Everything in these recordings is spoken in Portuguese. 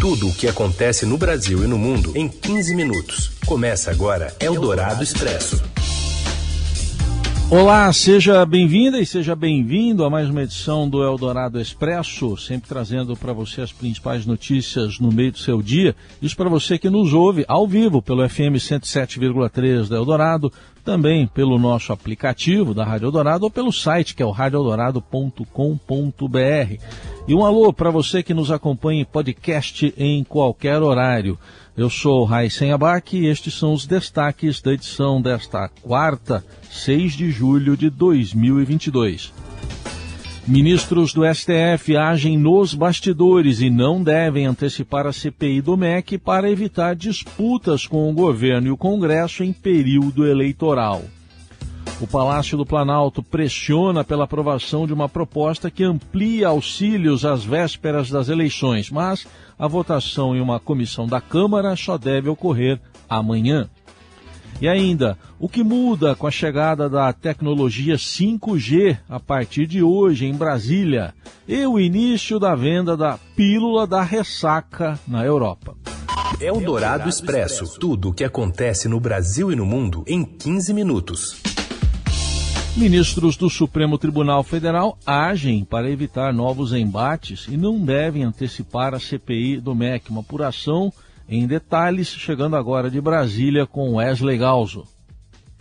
Tudo o que acontece no Brasil e no mundo em 15 minutos. Começa agora Eldorado Expresso. Olá, seja bem-vinda e seja bem-vindo a mais uma edição do Eldorado Expresso, sempre trazendo para você as principais notícias no meio do seu dia. Isso para você que nos ouve ao vivo pelo FM 107,3 da Eldorado, também pelo nosso aplicativo da Rádio Eldorado ou pelo site que é o radioeldorado.com.br. E um alô para você que nos acompanha em podcast em qualquer horário. Eu sou Raíssen Abac e estes são os destaques da edição desta quarta, 6 de julho de 2022. Ministros do STF agem nos bastidores e não devem antecipar a CPI do MEC para evitar disputas com o governo e o Congresso em período eleitoral. O Palácio do Planalto pressiona pela aprovação de uma proposta que amplia auxílios às vésperas das eleições, mas a votação em uma comissão da Câmara só deve ocorrer amanhã. E ainda, o que muda com a chegada da tecnologia 5G a partir de hoje em Brasília e o início da venda da pílula da ressaca na Europa. É o Dourado Expresso. Tudo o que acontece no Brasil e no mundo em 15 minutos. Ministros do Supremo Tribunal Federal agem para evitar novos embates e não devem antecipar a CPI do MEC, uma apuração em detalhes, chegando agora de Brasília com Wesley Galzo.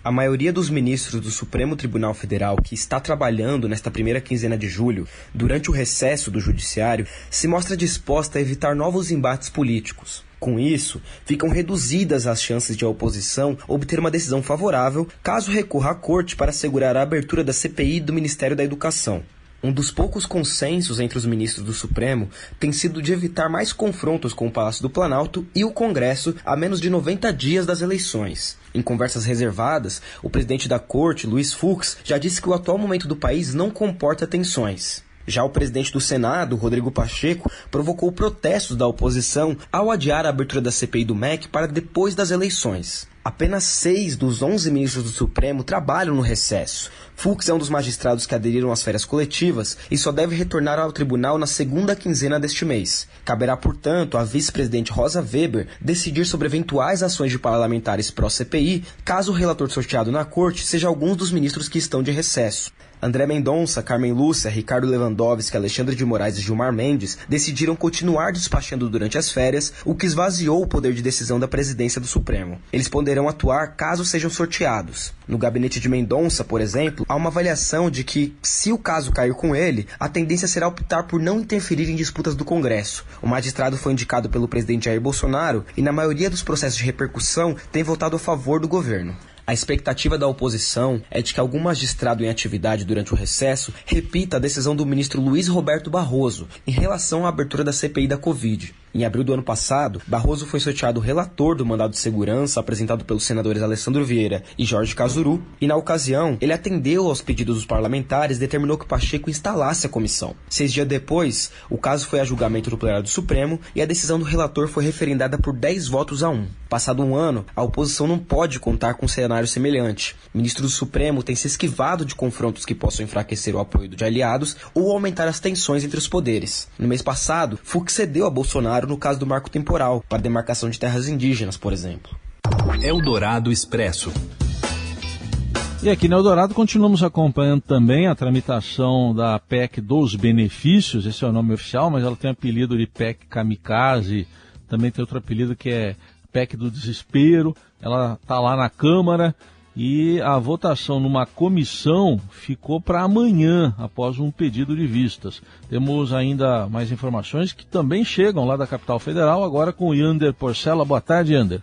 A maioria dos ministros do Supremo Tribunal Federal que está trabalhando nesta primeira quinzena de julho, durante o recesso do Judiciário, se mostra disposta a evitar novos embates políticos. Com isso, ficam reduzidas as chances de a oposição obter uma decisão favorável caso recorra à corte para assegurar a abertura da CPI do Ministério da Educação. Um dos poucos consensos entre os ministros do Supremo tem sido de evitar mais confrontos com o Palácio do Planalto e o Congresso a menos de 90 dias das eleições. Em conversas reservadas, o presidente da corte, Luiz Fux, já disse que o atual momento do país não comporta tensões. Já o presidente do Senado, Rodrigo Pacheco, provocou protestos da oposição ao adiar a abertura da CPI do MEC para depois das eleições. Apenas seis dos onze ministros do Supremo trabalham no recesso. Fux é um dos magistrados que aderiram às férias coletivas e só deve retornar ao tribunal na segunda quinzena deste mês. Caberá, portanto, à vice-presidente Rosa Weber decidir sobre eventuais ações de parlamentares pró-CPI, caso o relator sorteado na corte seja alguns dos ministros que estão de recesso. André Mendonça, Carmen Lúcia, Ricardo Lewandowski, Alexandre de Moraes e Gilmar Mendes decidiram continuar despachando durante as férias, o que esvaziou o poder de decisão da presidência do Supremo. Eles poderão atuar caso sejam sorteados. No gabinete de Mendonça, por exemplo, há uma avaliação de que, se o caso cair com ele, a tendência será optar por não interferir em disputas do Congresso. O magistrado foi indicado pelo presidente Jair Bolsonaro e, na maioria dos processos de repercussão, tem votado a favor do governo. A expectativa da oposição é de que algum magistrado em atividade durante o recesso repita a decisão do ministro Luiz Roberto Barroso em relação à abertura da CPI da Covid. Em abril do ano passado, Barroso foi sorteado relator do mandado de segurança apresentado pelos senadores Alessandro Vieira e Jorge Casuru, e na ocasião ele atendeu aos pedidos dos parlamentares e determinou que Pacheco instalasse a comissão. Seis dias depois, o caso foi a julgamento do plenário do Supremo e a decisão do relator foi referendada por 10 votos a 1. Passado um ano, a oposição não pode contar com um cenário semelhante. O ministro do Supremo tem se esquivado de confrontos que possam enfraquecer o apoio de aliados ou aumentar as tensões entre os poderes. No mês passado, Fux cedeu a Bolsonaro no caso do marco temporal, para demarcação de terras indígenas, por exemplo. Eldorado Expresso. E aqui no Eldorado continuamos acompanhando também a tramitação da PEC dos benefícios, esse é o nome oficial, mas ela tem apelido de PEC Kamikaze, também tem outro apelido que é PEC do Desespero, ela está lá na Câmara e a votação numa comissão ficou para amanhã, após um pedido de vistas. Temos ainda mais informações que também chegam lá da capital federal, agora com o Yander Porcela. Boa tarde, Yander.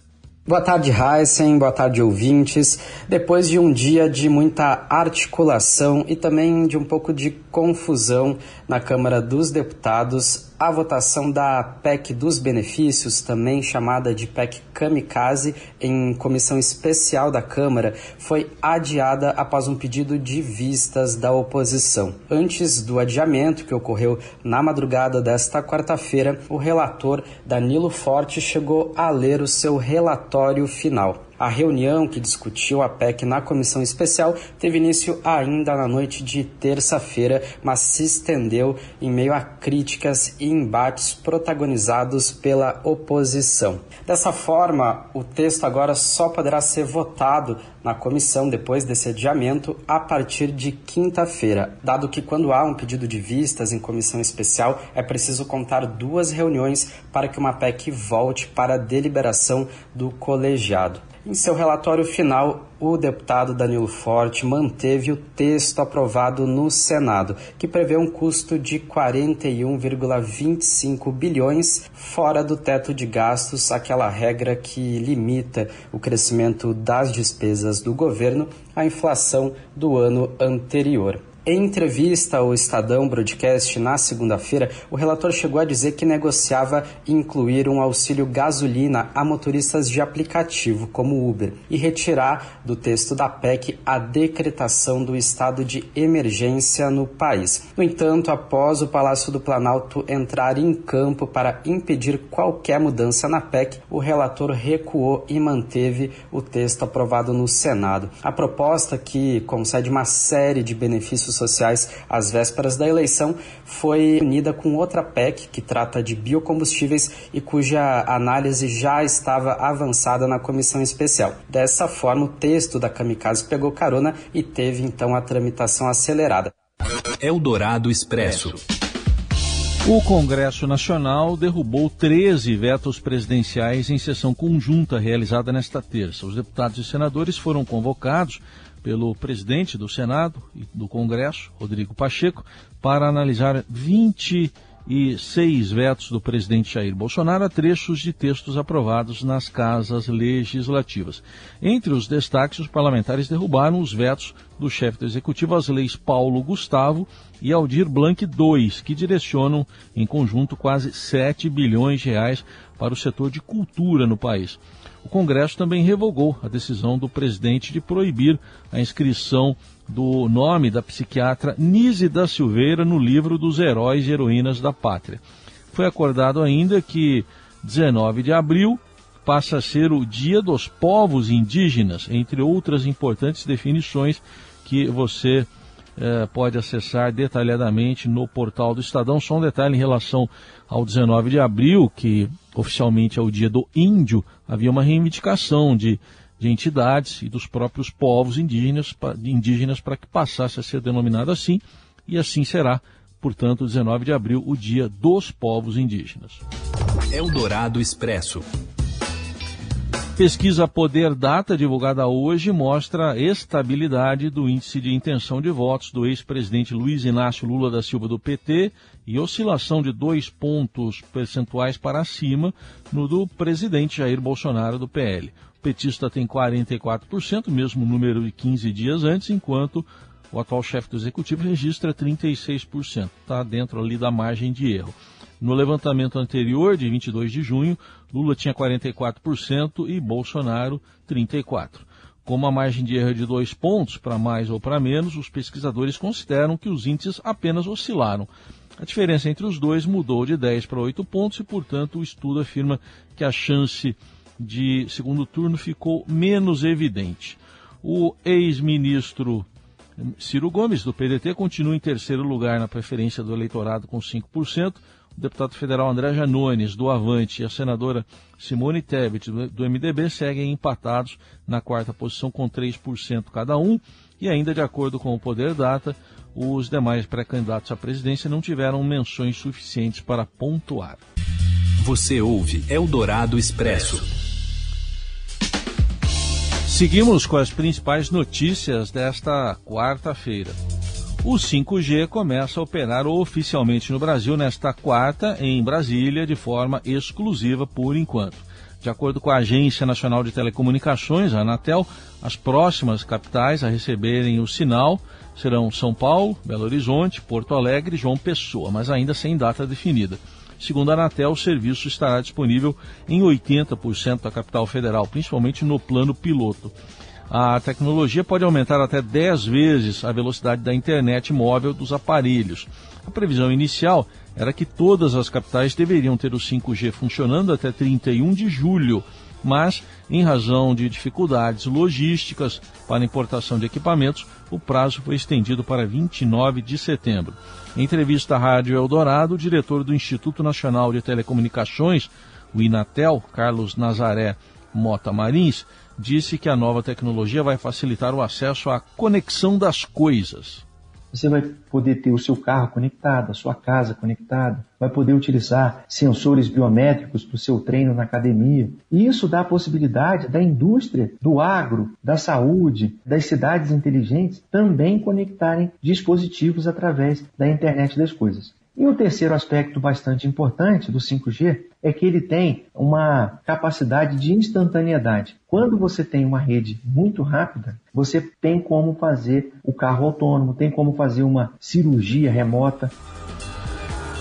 Boa tarde, Heisen. Boa tarde, ouvintes. Depois de um dia de muita articulação e também de um pouco de confusão na Câmara dos Deputados, a votação da PEC dos benefícios, também chamada de PEC Kamikaze, em comissão especial da Câmara, foi adiada após um pedido de vistas da oposição. Antes do adiamento, que ocorreu na madrugada desta quarta-feira, o relator Danilo Forte chegou a ler o seu relatório final. A reunião que discutiu a PEC na comissão especial teve início ainda na noite de terça-feira, mas se estendeu em meio a críticas e embates protagonizados pela oposição. Dessa forma, o texto agora só poderá ser votado na comissão depois desse adiamento a partir de quinta-feira, dado que quando há um pedido de vistas em comissão especial é preciso contar duas reuniões para que uma PEC volte para deliberação do colegiado. Em seu relatório final, o deputado Danilo Forte manteve o texto aprovado no Senado, que prevê um custo de 41,25 bilhões fora do teto de gastos, aquela regra que limita o crescimento das despesas do governo à inflação do ano anterior. Em entrevista ao Estadão Broadcast na segunda-feira, o relator chegou a dizer que negociava incluir um auxílio gasolina a motoristas de aplicativo, como Uber, e retirar do texto da PEC a decretação do estado de emergência no país. No entanto, após o Palácio do Planalto entrar em campo para impedir qualquer mudança na PEC, o relator recuou e manteve o texto aprovado no Senado. A proposta, que concede uma série de benefícios sociais às vésperas da eleição foi unida com outra PEC que trata de biocombustíveis e cuja análise já estava avançada na comissão especial. Dessa forma, o texto da Kamikaze pegou carona e teve então a tramitação acelerada. Eldorado Expresso. O Congresso Nacional derrubou 13 vetos presidenciais em sessão conjunta realizada nesta terça. Os deputados e senadores foram convocados pelo presidente do Senado e do Congresso, Rodrigo Pacheco, para analisar 26 vetos do presidente Jair Bolsonaro a trechos de textos aprovados nas casas legislativas. Entre os destaques, os parlamentares derrubaram os vetos do chefe do executivo às leis Paulo Gustavo e Aldir Blanc II, que direcionam em conjunto quase 7 bilhões de reais para o setor de cultura no país. O Congresso também revogou a decisão do presidente de proibir a inscrição do nome da psiquiatra Nise da Silveira no livro dos heróis e heroínas da pátria. Foi acordado ainda que 19 de abril passa a ser o Dia dos Povos Indígenas, entre outras importantes definições que você eh, pode acessar detalhadamente no portal do Estadão. Só um detalhe em relação ao 19 de abril, que oficialmente é o dia do índio, havia uma reivindicação de, de entidades e dos próprios povos indígenas, indígenas para que passasse a ser denominado assim, e assim será, portanto, 19 de abril, o dia dos povos indígenas. Eldorado Expresso. Pesquisa Poder Data, divulgada hoje, mostra estabilidade do índice de intenção de votos do ex-presidente Luiz Inácio Lula da Silva do PT e oscilação de dois pontos percentuais para cima no do presidente Jair Bolsonaro do PL. O petista tem 44%, mesmo número de 15 dias antes, enquanto o atual chefe do executivo registra 36%. Está dentro ali da margem de erro. No levantamento anterior, de 22 de junho, Lula tinha 44% e Bolsonaro 34%. Como a margem de erro é de dois pontos, para mais ou para menos, os pesquisadores consideram que os índices apenas oscilaram. A diferença entre os dois mudou de 10 para 8 pontos e, portanto, o estudo afirma que a chance de segundo turno ficou menos evidente. O ex-ministro Ciro Gomes, do PDT, continua em terceiro lugar na preferência do eleitorado com 5%, o deputado federal André Janones, do Avante, e a senadora Simone Tebet, do MDB, seguem empatados na quarta posição com 3% cada um. E ainda de acordo com o Poder Data, os demais pré-candidatos à presidência não tiveram menções suficientes para pontuar. Você ouve Eldorado Expresso. Seguimos com as principais notícias desta quarta-feira. O 5G começa a operar oficialmente no Brasil nesta quarta, em Brasília, de forma exclusiva por enquanto. De acordo com a Agência Nacional de Telecomunicações, a Anatel, as próximas capitais a receberem o sinal serão São Paulo, Belo Horizonte, Porto Alegre e João Pessoa, mas ainda sem data definida. Segundo a Anatel, o serviço estará disponível em 80% da capital federal, principalmente no plano piloto a tecnologia pode aumentar até 10 vezes a velocidade da internet móvel dos aparelhos. A previsão inicial era que todas as capitais deveriam ter o 5G funcionando até 31 de julho, mas, em razão de dificuldades logísticas para importação de equipamentos, o prazo foi estendido para 29 de setembro. Em entrevista à Rádio Eldorado, o diretor do Instituto Nacional de Telecomunicações, o Inatel, Carlos Nazaré Mota Marins, disse que a nova tecnologia vai facilitar o acesso à conexão das coisas. Você vai poder ter o seu carro conectado, a sua casa conectada, vai poder utilizar sensores biométricos para o seu treino na academia. E isso dá a possibilidade da indústria, do agro, da saúde, das cidades inteligentes também conectarem dispositivos através da internet das coisas. E o terceiro aspecto bastante importante do 5G é que ele tem uma capacidade de instantaneidade. Quando você tem uma rede muito rápida, você tem como fazer o carro autônomo, tem como fazer uma cirurgia remota.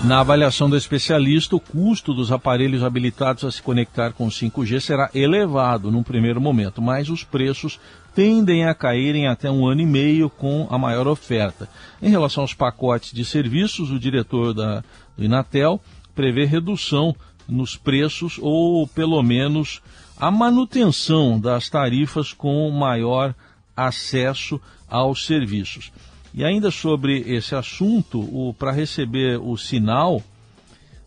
Na avaliação do especialista, o custo dos aparelhos habilitados a se conectar com 5G será elevado num primeiro momento, mas os preços tendem a cair em até um ano e meio com a maior oferta. Em relação aos pacotes de serviços, o diretor da, do Inatel prevê redução nos preços ou, pelo menos, a manutenção das tarifas com maior acesso aos serviços. E ainda sobre esse assunto, para receber o sinal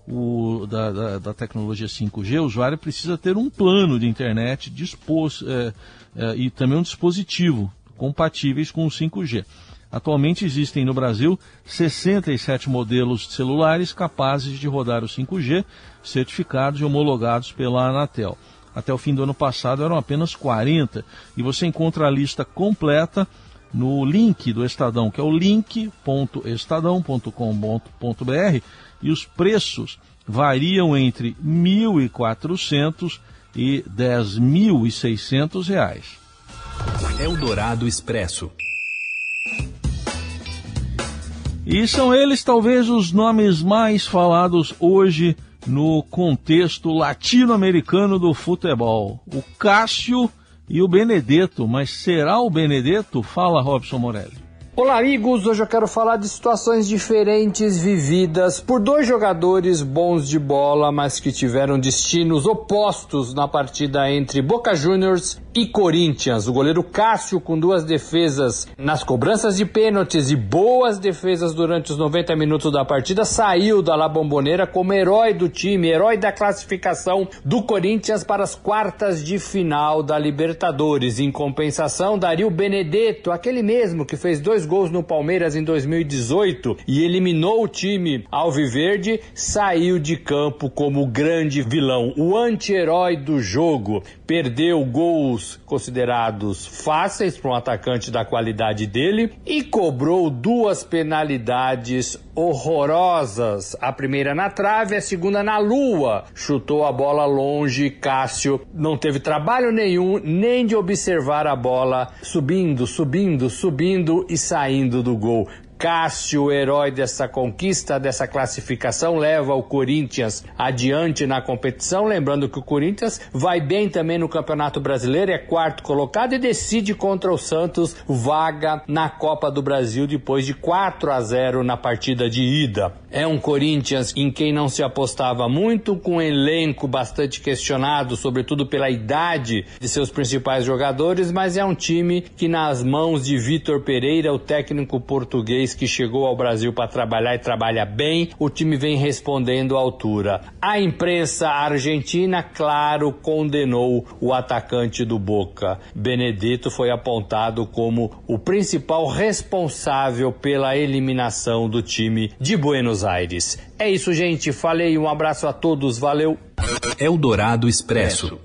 o, da, da, da, tecnologia 5G, o usuário precisa ter um plano de internet dispos, é, é, e também um dispositivo compatíveis com o 5G. Atualmente existem no Brasil 67 modelos de celulares capazes de rodar o 5G, certificados e homologados pela Anatel. Até o fim do ano passado eram apenas 40 e você encontra a lista completa no link do Estadão, que é o link.estadão.com.br, e os preços variam entre R$ 1.400 e 10.600 reais. Eldorado Expresso. E são eles talvez os nomes mais falados hoje no contexto latino-americano do futebol. O Cássio e o Benedetto, mas será o Benedetto? Fala Robson Morelli. Olá, amigos! Hoje eu quero falar de situações diferentes vividas por dois jogadores bons de bola, mas que tiveram destinos opostos na partida entre Boca Juniors e Corinthians. O goleiro Cássio, com duas defesas nas cobranças de pênaltis e boas defesas durante os 90 minutos da partida, saiu da La Bombonera como herói do time, herói da classificação do Corinthians para as quartas de final da Libertadores. Em compensação, Dario Benedetto, aquele mesmo que fez dois gols no Palmeiras em 2018 e eliminou o time alviverde, saiu de campo como grande vilão, o anti-herói do jogo. Perdeu gols considerados fáceis para um atacante da qualidade dele e cobrou duas penalidades horrorosas. A primeira na trave, a segunda na lua. Chutou a bola longe. Cássio não teve trabalho nenhum, nem de observar a bola subindo, subindo, subindo e saindo do gol. Cássio, herói dessa conquista, dessa classificação, leva o Corinthians adiante na competição. Lembrando que o Corinthians vai bem também no Campeonato Brasileiro, é quarto colocado e decide contra o Santos vaga na Copa do Brasil depois de 4 a 0 na partida de ida. É um Corinthians em quem não se apostava muito, com um elenco bastante questionado, sobretudo pela idade de seus principais jogadores, mas é um time que, nas mãos de Vitor Pereira, o técnico português, que chegou ao Brasil para trabalhar e trabalha bem, o time vem respondendo à altura. A imprensa argentina, claro, condenou o atacante do Boca. Benedetto foi apontado como o principal responsável pela eliminação do time de Buenos Aires. É isso, gente. Falei, um abraço a todos, valeu. Eldorado Expresso.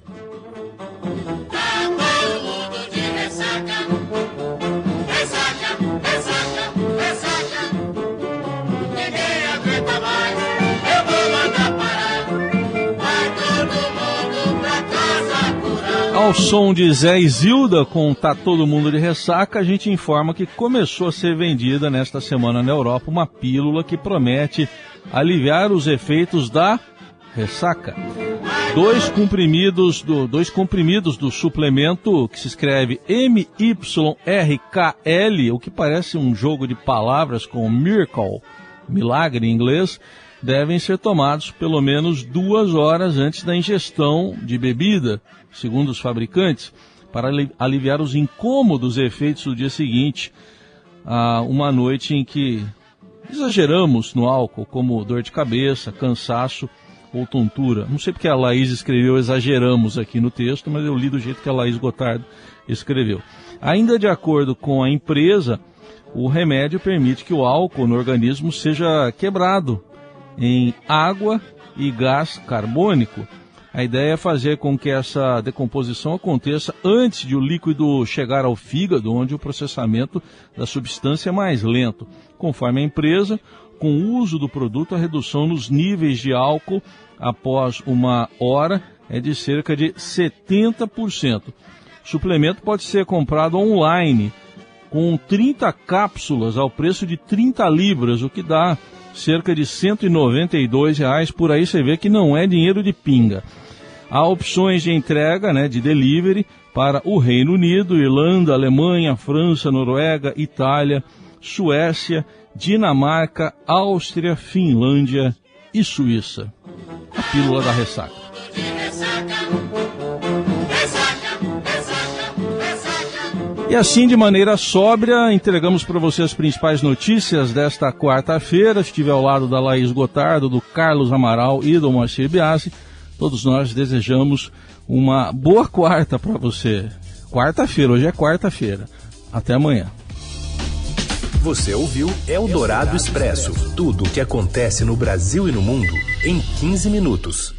Ao som de Zé Isilda com Tá Todo Mundo de Ressaca, a gente informa que começou a ser vendida nesta semana na Europa uma pílula que promete aliviar os efeitos da ressaca. Dois comprimidos do, dois comprimidos do suplemento que se escreve MYRKL, o que parece um jogo de palavras com miracle, milagre em inglês, devem ser tomados pelo menos duas horas antes da ingestão de bebida, segundo os fabricantes, para aliviar os incômodos efeitos do dia seguinte, a uma noite em que exageramos no álcool, como dor de cabeça, cansaço ou tontura. Não sei porque a Laís escreveu exageramos aqui no texto, mas eu li do jeito que a Laís Gotardo escreveu. Ainda de acordo com a empresa, o remédio permite que o álcool no organismo seja quebrado em água e gás carbônico. A ideia é fazer com que essa decomposição aconteça antes de o líquido chegar ao fígado, onde o processamento da substância é mais lento. Conforme a empresa, com o uso do produto, a redução nos níveis de álcool após uma hora é de cerca de 70%. O suplemento pode ser comprado online com 30 cápsulas ao preço de 30 libras, o que dá cerca de 192 reais. Por aí você vê que não é dinheiro de pinga. Há opções de entrega, né, de delivery para o Reino Unido, Irlanda, Alemanha, França, Noruega, Itália, Suécia, Dinamarca, Áustria, Finlândia e Suíça. A pílula da ressaca. E assim, de maneira sóbria, entregamos para você as principais notícias desta quarta-feira. Estive ao lado da Laís Gotardo, do Carlos Amaral e do Moacir Biasi. Todos nós desejamos uma boa quarta para você. Quarta-feira, hoje é quarta-feira. Até amanhã. Você ouviu Eldorado Expresso tudo o que acontece no Brasil e no mundo em 15 minutos.